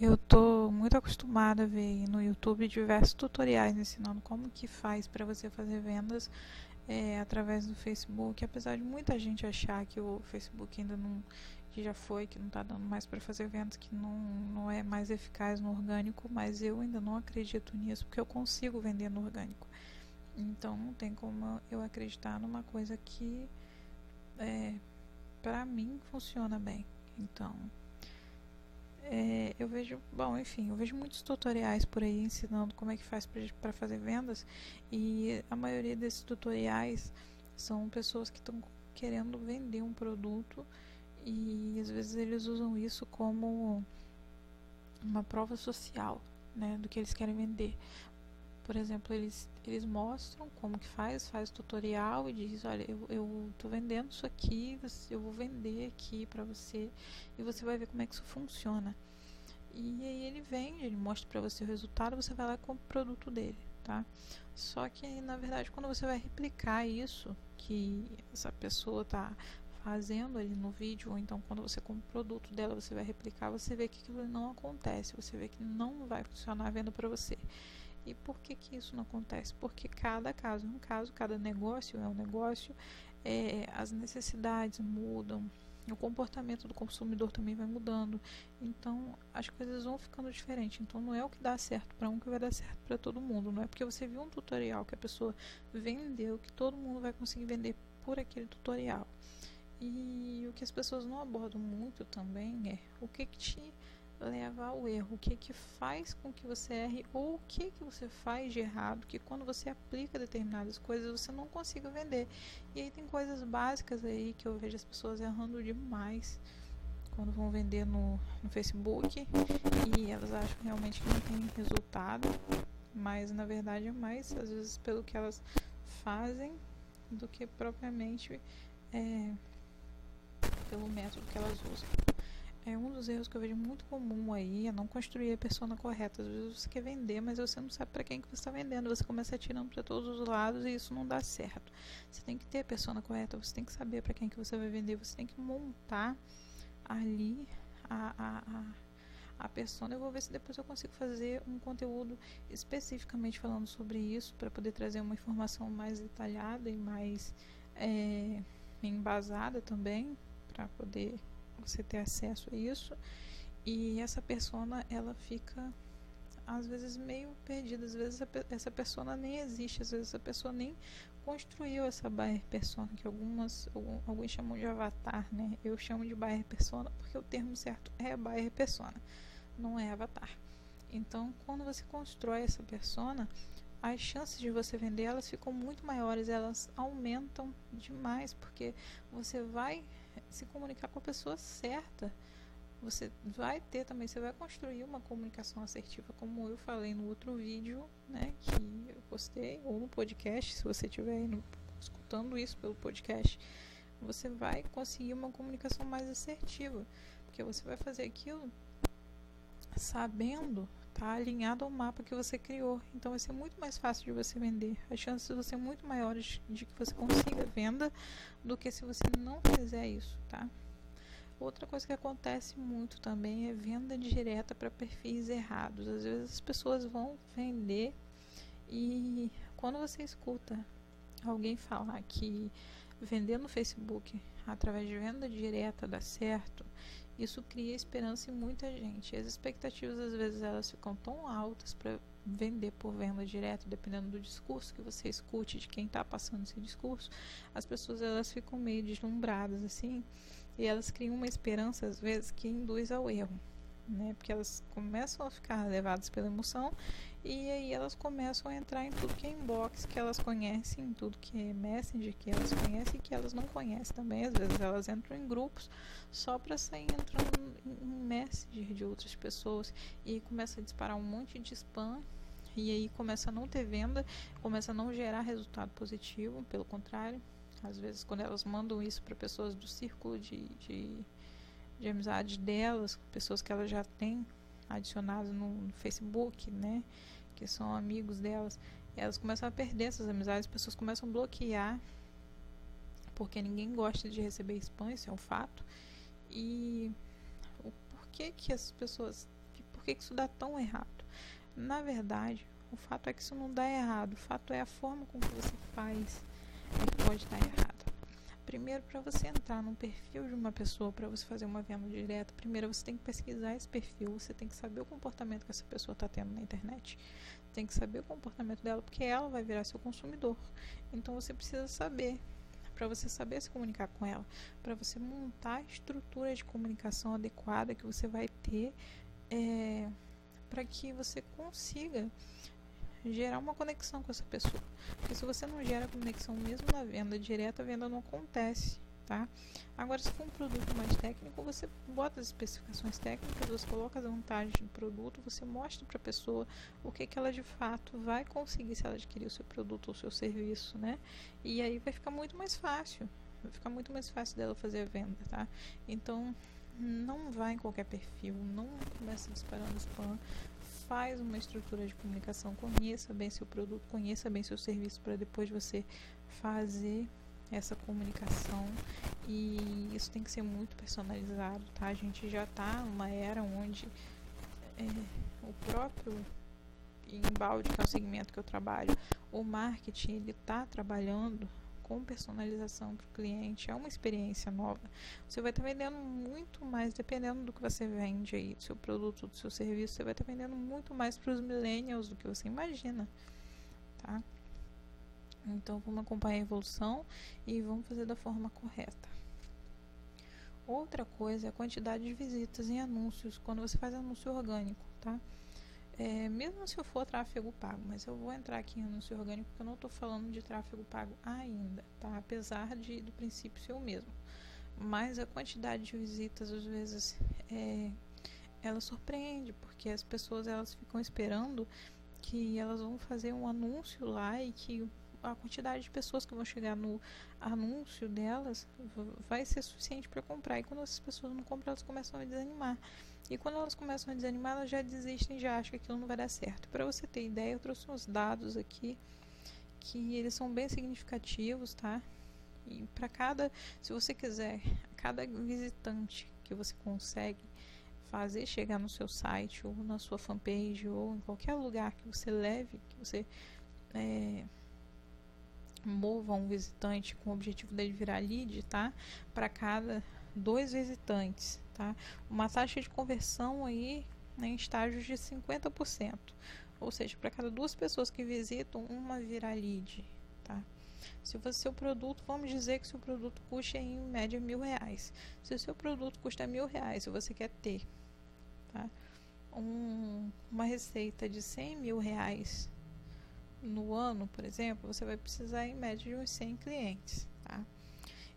eu tô muito acostumada a ver no YouTube diversos tutoriais ensinando como que faz para você fazer vendas é, através do Facebook, apesar de muita gente achar que o Facebook ainda não que já foi, que não está dando mais para fazer vendas, que não, não é mais eficaz no orgânico, mas eu ainda não acredito nisso, porque eu consigo vender no orgânico. Então não tem como eu acreditar numa coisa que é, para mim funciona bem. Então é, eu vejo, bom, enfim, eu vejo muitos tutoriais por aí ensinando como é que faz para fazer vendas e a maioria desses tutoriais são pessoas que estão querendo vender um produto e às vezes eles usam isso como uma prova social, né, do que eles querem vender. Por exemplo, eles, eles mostram como que faz, faz tutorial e diz, olha, eu, eu tô vendendo isso aqui, eu vou vender aqui para você e você vai ver como é que isso funciona. E aí ele vende, ele mostra para você o resultado, você vai lá e compra o produto dele, tá? Só que na verdade quando você vai replicar isso que essa pessoa tá fazendo ali no vídeo, ou então quando você compra o produto dela, você vai replicar, você vê que aquilo não acontece, você vê que não vai funcionar a venda para você. E por que, que isso não acontece? Porque cada caso é um caso, cada negócio é um negócio, é, as necessidades mudam, o comportamento do consumidor também vai mudando. Então as coisas vão ficando diferentes. Então não é o que dá certo para um que vai dar certo para todo mundo. Não é porque você viu um tutorial que a pessoa vendeu que todo mundo vai conseguir vender por aquele tutorial. E o que as pessoas não abordam muito também é o que, que te leva ao erro, o que que faz com que você erre? Ou o que que você faz de errado, que quando você aplica determinadas coisas você não consiga vender. E aí tem coisas básicas aí que eu vejo as pessoas errando demais quando vão vender no, no Facebook. E elas acham realmente que não tem resultado, mas na verdade é mais às vezes pelo que elas fazem do que propriamente é, pelo método que elas usam. É um dos erros que eu vejo muito comum aí, é não construir a persona correta. Às vezes você quer vender, mas você não sabe para quem que você está vendendo. Você começa atirando para todos os lados e isso não dá certo. Você tem que ter a persona correta, você tem que saber para quem que você vai vender, você tem que montar ali a, a, a, a persona. Eu vou ver se depois eu consigo fazer um conteúdo especificamente falando sobre isso, para poder trazer uma informação mais detalhada e mais é, embasada também para poder você ter acesso a isso. E essa persona, ela fica às vezes meio perdida, às vezes essa persona nem existe, às vezes a pessoa nem construiu essa buyer persona, que algumas alguns chamam de avatar, né? Eu chamo de buyer persona porque o termo certo é buyer persona, não é avatar. Então, quando você constrói essa persona, as chances de você vender elas ficam muito maiores, elas aumentam demais, porque você vai se comunicar com a pessoa certa. Você vai ter também, você vai construir uma comunicação assertiva, como eu falei no outro vídeo, né, que eu postei, ou no podcast, se você estiver escutando isso pelo podcast, você vai conseguir uma comunicação mais assertiva, porque você vai fazer aquilo sabendo está alinhado ao mapa que você criou. Então vai ser muito mais fácil de você vender. As chances vão ser muito maiores de que você consiga venda do que se você não fizer isso, tá? Outra coisa que acontece muito também é venda direta para perfis errados. Às vezes as pessoas vão vender e quando você escuta alguém falar que vender no Facebook através de venda direta dá certo, isso cria esperança em muita gente. As expectativas às vezes elas ficam tão altas para vender por venda direta, dependendo do discurso que você escute, de quem está passando esse discurso, as pessoas elas ficam meio deslumbradas assim, e elas criam uma esperança às vezes que induz ao erro né? Porque elas começam a ficar levadas pela emoção e aí elas começam a entrar em tudo que é inbox que elas conhecem, em tudo que é messenger que elas conhecem e que elas não conhecem também. Às vezes elas entram em grupos só para sair entrando em messenger de outras pessoas e começa a disparar um monte de spam e aí começa a não ter venda, começa a não gerar resultado positivo, pelo contrário, às vezes quando elas mandam isso para pessoas do círculo de, de de amizade delas, pessoas que elas já têm adicionadas no, no, Facebook, né? Que são amigos delas. Elas começam a perder essas amizades, as pessoas começam a bloquear, porque ninguém gosta de receber spam, isso é um fato. E o porquê que as pessoas. Por que, que isso dá tão errado? Na verdade, o fato é que isso não dá errado. O fato é a forma com que você faz é que pode dar errado. Primeiro, para você entrar num perfil de uma pessoa, para você fazer uma venda direta, primeiro você tem que pesquisar esse perfil, você tem que saber o comportamento que essa pessoa está tendo na internet. Tem que saber o comportamento dela, porque ela vai virar seu consumidor. Então você precisa saber para você saber se comunicar com ela, para você montar a estrutura de comunicação adequada que você vai ter é, para que você consiga gerar uma conexão com essa pessoa. Porque se você não gera conexão mesmo na venda direta, a venda não acontece, tá? Agora, se for um produto mais técnico, você bota as especificações técnicas, você coloca as vantagens do produto, você mostra para a pessoa o que, que ela de fato vai conseguir se ela adquirir o seu produto ou o seu serviço, né? E aí vai ficar muito mais fácil. Vai ficar muito mais fácil dela fazer a venda, tá? Então, não vai em qualquer perfil, não começa disparando spam, faz uma estrutura de comunicação, conheça bem seu produto, conheça bem seu serviço para depois você fazer essa comunicação e isso tem que ser muito personalizado, tá? A gente já está numa era onde é, o próprio embalde, que é o segmento que eu trabalho, o marketing ele está trabalhando com personalização para o cliente, é uma experiência nova. Você vai estar tá vendendo muito mais, dependendo do que você vende aí, do seu produto, do seu serviço, você vai estar tá vendendo muito mais para os millennials do que você imagina, tá? Então vamos acompanhar a evolução e vamos fazer da forma correta. Outra coisa é a quantidade de visitas em anúncios quando você faz anúncio orgânico, tá? É, mesmo se eu for tráfego pago, mas eu vou entrar aqui em anúncio orgânico porque eu não estou falando de tráfego pago ainda, tá? Apesar de do princípio ser o mesmo. Mas a quantidade de visitas às vezes é, ela surpreende porque as pessoas elas ficam esperando que elas vão fazer um anúncio lá e que a quantidade de pessoas que vão chegar no anúncio delas vai ser suficiente para comprar. E quando essas pessoas não compram, elas começam a desanimar. E quando elas começam a desanimar, elas já desistem, já acham que aquilo não vai dar certo. Para você ter ideia, eu trouxe uns dados aqui que eles são bem significativos, tá? E para cada, se você quiser, cada visitante que você consegue fazer chegar no seu site ou na sua fanpage ou em qualquer lugar que você leve, que você é, mova um visitante com o objetivo de virar lead, tá? Para cada dois visitantes, tá? Uma taxa de conversão aí né, em estágios de 50%. Ou seja, para cada duas pessoas que visitam, uma vira lead, tá? Se o seu produto, vamos dizer que seu produto custa em média mil reais. Se o seu produto custa mil reais e você quer ter, tá? Um, uma receita de 100 mil reais no ano, por exemplo, você vai precisar em média de uns 100 clientes, tá?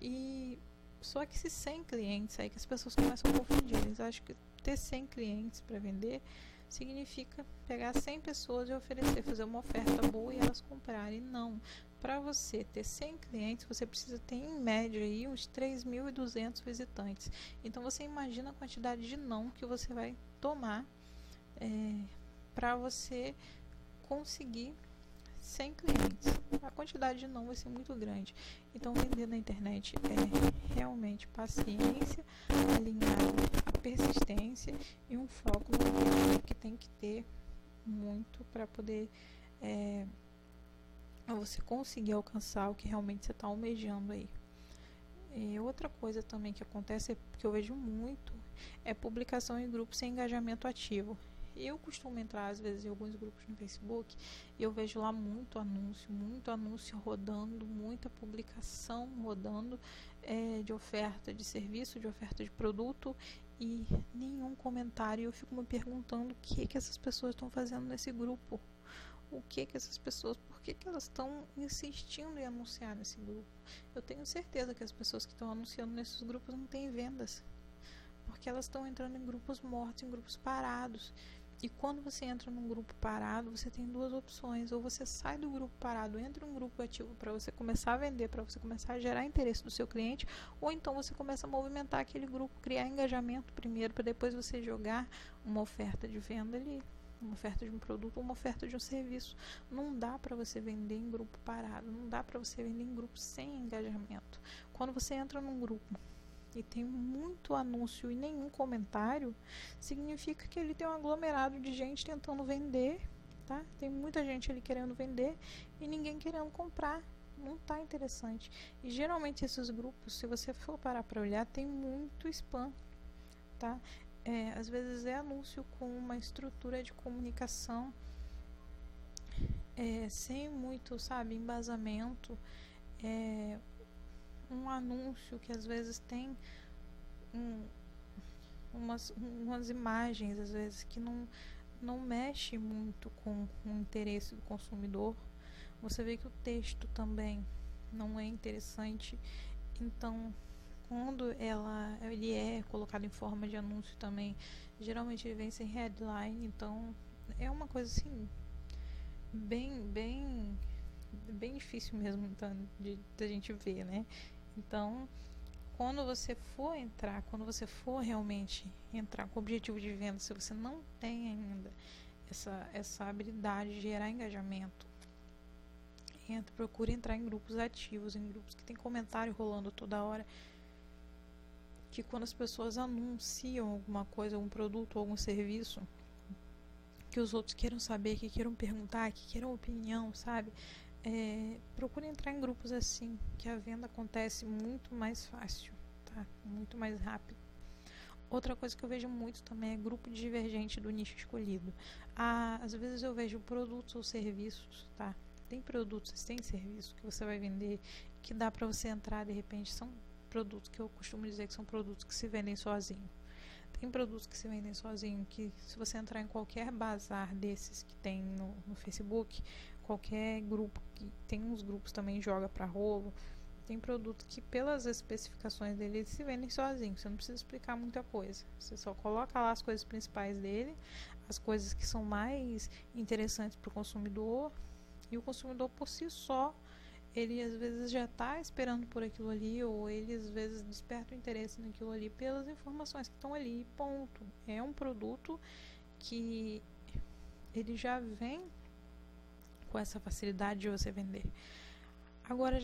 E só que esses 100 clientes aí que as pessoas começam a confundir, eles acham que ter 100 clientes para vender significa pegar 100 pessoas e oferecer, fazer uma oferta boa e elas comprarem. Não. Para você ter 100 clientes, você precisa ter em média aí uns 3.200 visitantes. Então você imagina a quantidade de não que você vai tomar é, para você conseguir 100 clientes. A quantidade de não vai ser muito grande. Então, vender na internet é realmente paciência, alinhado a persistência e um foco no que tem que ter muito para poder é, você conseguir alcançar o que realmente você está almejando aí. E outra coisa também que acontece, que eu vejo muito, é publicação em grupos sem engajamento ativo. Eu costumo entrar às vezes em alguns grupos no Facebook e eu vejo lá muito anúncio, muito anúncio rodando, muita publicação rodando é, de oferta de serviço, de oferta de produto e nenhum comentário. Eu fico me perguntando o que que essas pessoas estão fazendo nesse grupo. O que que essas pessoas, por que, que elas estão insistindo em anunciar nesse grupo? Eu tenho certeza que as pessoas que estão anunciando nesses grupos não têm vendas porque elas estão entrando em grupos mortos, em grupos parados. E quando você entra num grupo parado, você tem duas opções. Ou você sai do grupo parado, entra em um grupo ativo para você começar a vender, para você começar a gerar interesse do seu cliente, ou então você começa a movimentar aquele grupo, criar engajamento primeiro, para depois você jogar uma oferta de venda ali uma oferta de um produto uma oferta de um serviço. Não dá para você vender em grupo parado, não dá para você vender em grupo sem engajamento. Quando você entra num grupo e tem muito anúncio e nenhum comentário, significa que ele tem um aglomerado de gente tentando vender, tá? Tem muita gente ali querendo vender e ninguém querendo comprar. Não está interessante. E geralmente esses grupos, se você for parar para olhar, tem muito spam, tá? É, às vezes é anúncio com uma estrutura de comunicação é, sem muito, sabe, embasamento. É, um anúncio que às vezes tem um, umas, umas imagens, às vezes, que não, não mexe muito com o interesse do consumidor. Você vê que o texto também não é interessante. Então, quando ela, ele é colocado em forma de anúncio também, geralmente ele vem sem headline, então é uma coisa assim bem bem bem difícil mesmo então, de, de a gente ver, né? Então, quando você for entrar, quando você for realmente entrar com o objetivo de venda, se você não tem ainda essa, essa habilidade de gerar engajamento, entra, procure entrar em grupos ativos, em grupos que tem comentário rolando toda hora. Que quando as pessoas anunciam alguma coisa, algum produto, algum serviço, que os outros queiram saber, que queiram perguntar, que queiram opinião, sabe? É, procure entrar em grupos assim, que a venda acontece muito mais fácil, tá? Muito mais rápido. Outra coisa que eu vejo muito também é grupo divergente do nicho escolhido. Ah, às vezes eu vejo produtos ou serviços, tá? Tem produtos, tem serviços que você vai vender que dá para você entrar de repente. São produtos que eu costumo dizer que são produtos que se vendem sozinho. Tem produtos que se vendem sozinho que se você entrar em qualquer bazar desses que tem no, no Facebook, qualquer grupo que tem uns grupos também joga para rolo. Tem produto que pelas especificações dele ele se vendem sozinho, você não precisa explicar muita coisa. Você só coloca lá as coisas principais dele, as coisas que são mais interessantes para o consumidor, e o consumidor por si só ele às vezes já está esperando por aquilo ali, ou ele às vezes desperta o interesse naquilo ali pelas informações que estão ali. Ponto. É um produto que ele já vem com essa facilidade de você vender. Agora,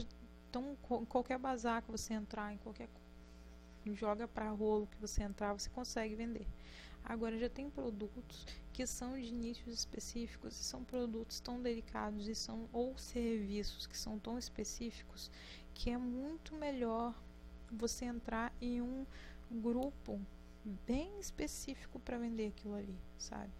então, qualquer bazar que você entrar, em qualquer joga para rolo que você entrar, você consegue vender. Agora já tem produtos que são de nichos específicos, e são produtos tão delicados e são ou serviços que são tão específicos que é muito melhor você entrar em um grupo bem específico para vender aquilo ali, sabe?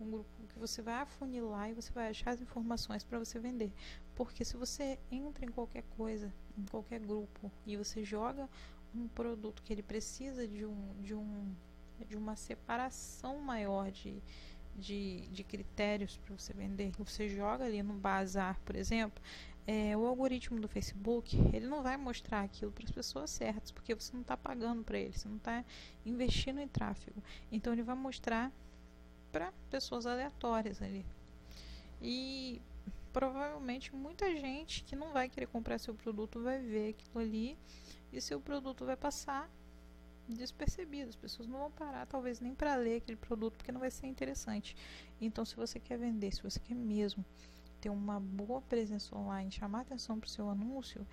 Um grupo que você vai afunilar e você vai achar as informações para você vender. Porque se você entra em qualquer coisa, em qualquer grupo e você joga um produto que ele precisa de um de um de uma separação maior de, de, de critérios para você vender. Você joga ali no bazar, por exemplo, é, o algoritmo do Facebook ele não vai mostrar aquilo para as pessoas certas, porque você não está pagando para ele, você não está investindo em tráfego. Então ele vai mostrar para pessoas aleatórias ali. E provavelmente muita gente que não vai querer comprar seu produto vai ver aquilo ali e seu produto vai passar despercebido. As pessoas não vão parar, talvez nem para ler aquele produto, porque não vai ser interessante. Então, se você quer vender, se você quer mesmo ter uma boa presença online, chamar atenção para o seu anúncio,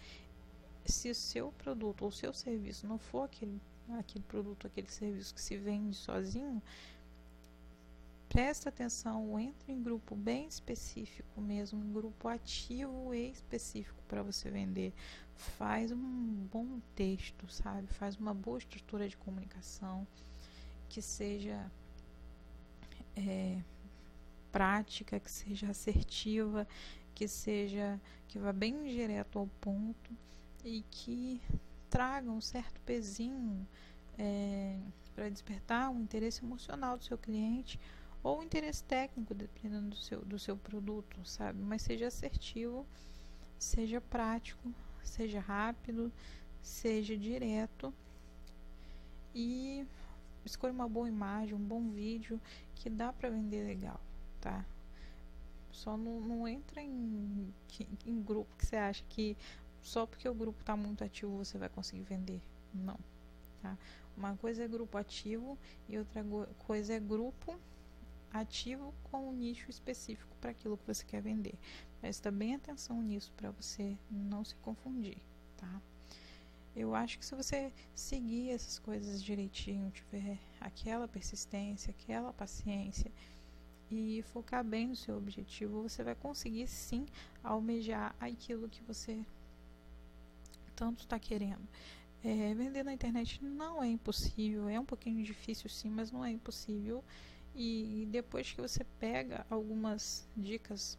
se o seu produto ou seu serviço não for aquele, aquele produto, aquele serviço que se vende sozinho, presta atenção, entre em grupo bem específico mesmo, um grupo ativo e específico para você vender. Faz um bom texto, sabe? Faz uma boa estrutura de comunicação que seja é, prática, que seja assertiva, que seja que vá bem direto ao ponto e que traga um certo pezinho é, para despertar o interesse emocional do seu cliente ou interesse técnico, dependendo do seu, do seu produto, sabe? Mas seja assertivo, seja prático, seja rápido, seja direto e escolha uma boa imagem, um bom vídeo que dá para vender legal, tá? Só não, não entra em, em grupo que você acha que só porque o grupo está muito ativo você vai conseguir vender. Não. Tá? Uma coisa é grupo ativo e outra coisa é grupo ativo com um nicho específico para aquilo que você quer vender. Presta bem atenção nisso para você não se confundir, tá? Eu acho que se você seguir essas coisas direitinho, tiver aquela persistência, aquela paciência e focar bem no seu objetivo, você vai conseguir sim almejar aquilo que você tanto está querendo. É, vender na internet não é impossível, é um pouquinho difícil sim, mas não é impossível. E depois que você pega algumas dicas,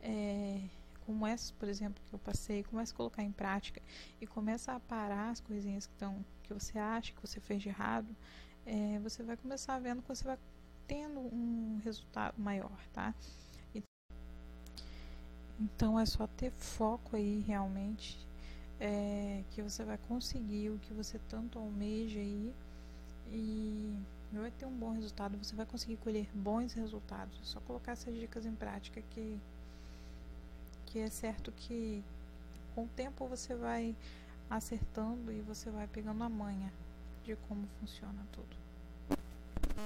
é, como essas, por exemplo, que eu passei, começa a colocar em prática e começa a parar as coisinhas que, tão, que você acha que você fez de errado, é, você vai começar vendo que você vai tendo um resultado maior, tá? Então é só ter foco aí realmente é, que você vai conseguir o que você tanto almeja aí e vai ter um bom resultado, você vai conseguir colher bons resultados. É só colocar essas dicas em prática que, que é certo que com o tempo você vai acertando e você vai pegando a manha de como funciona tudo.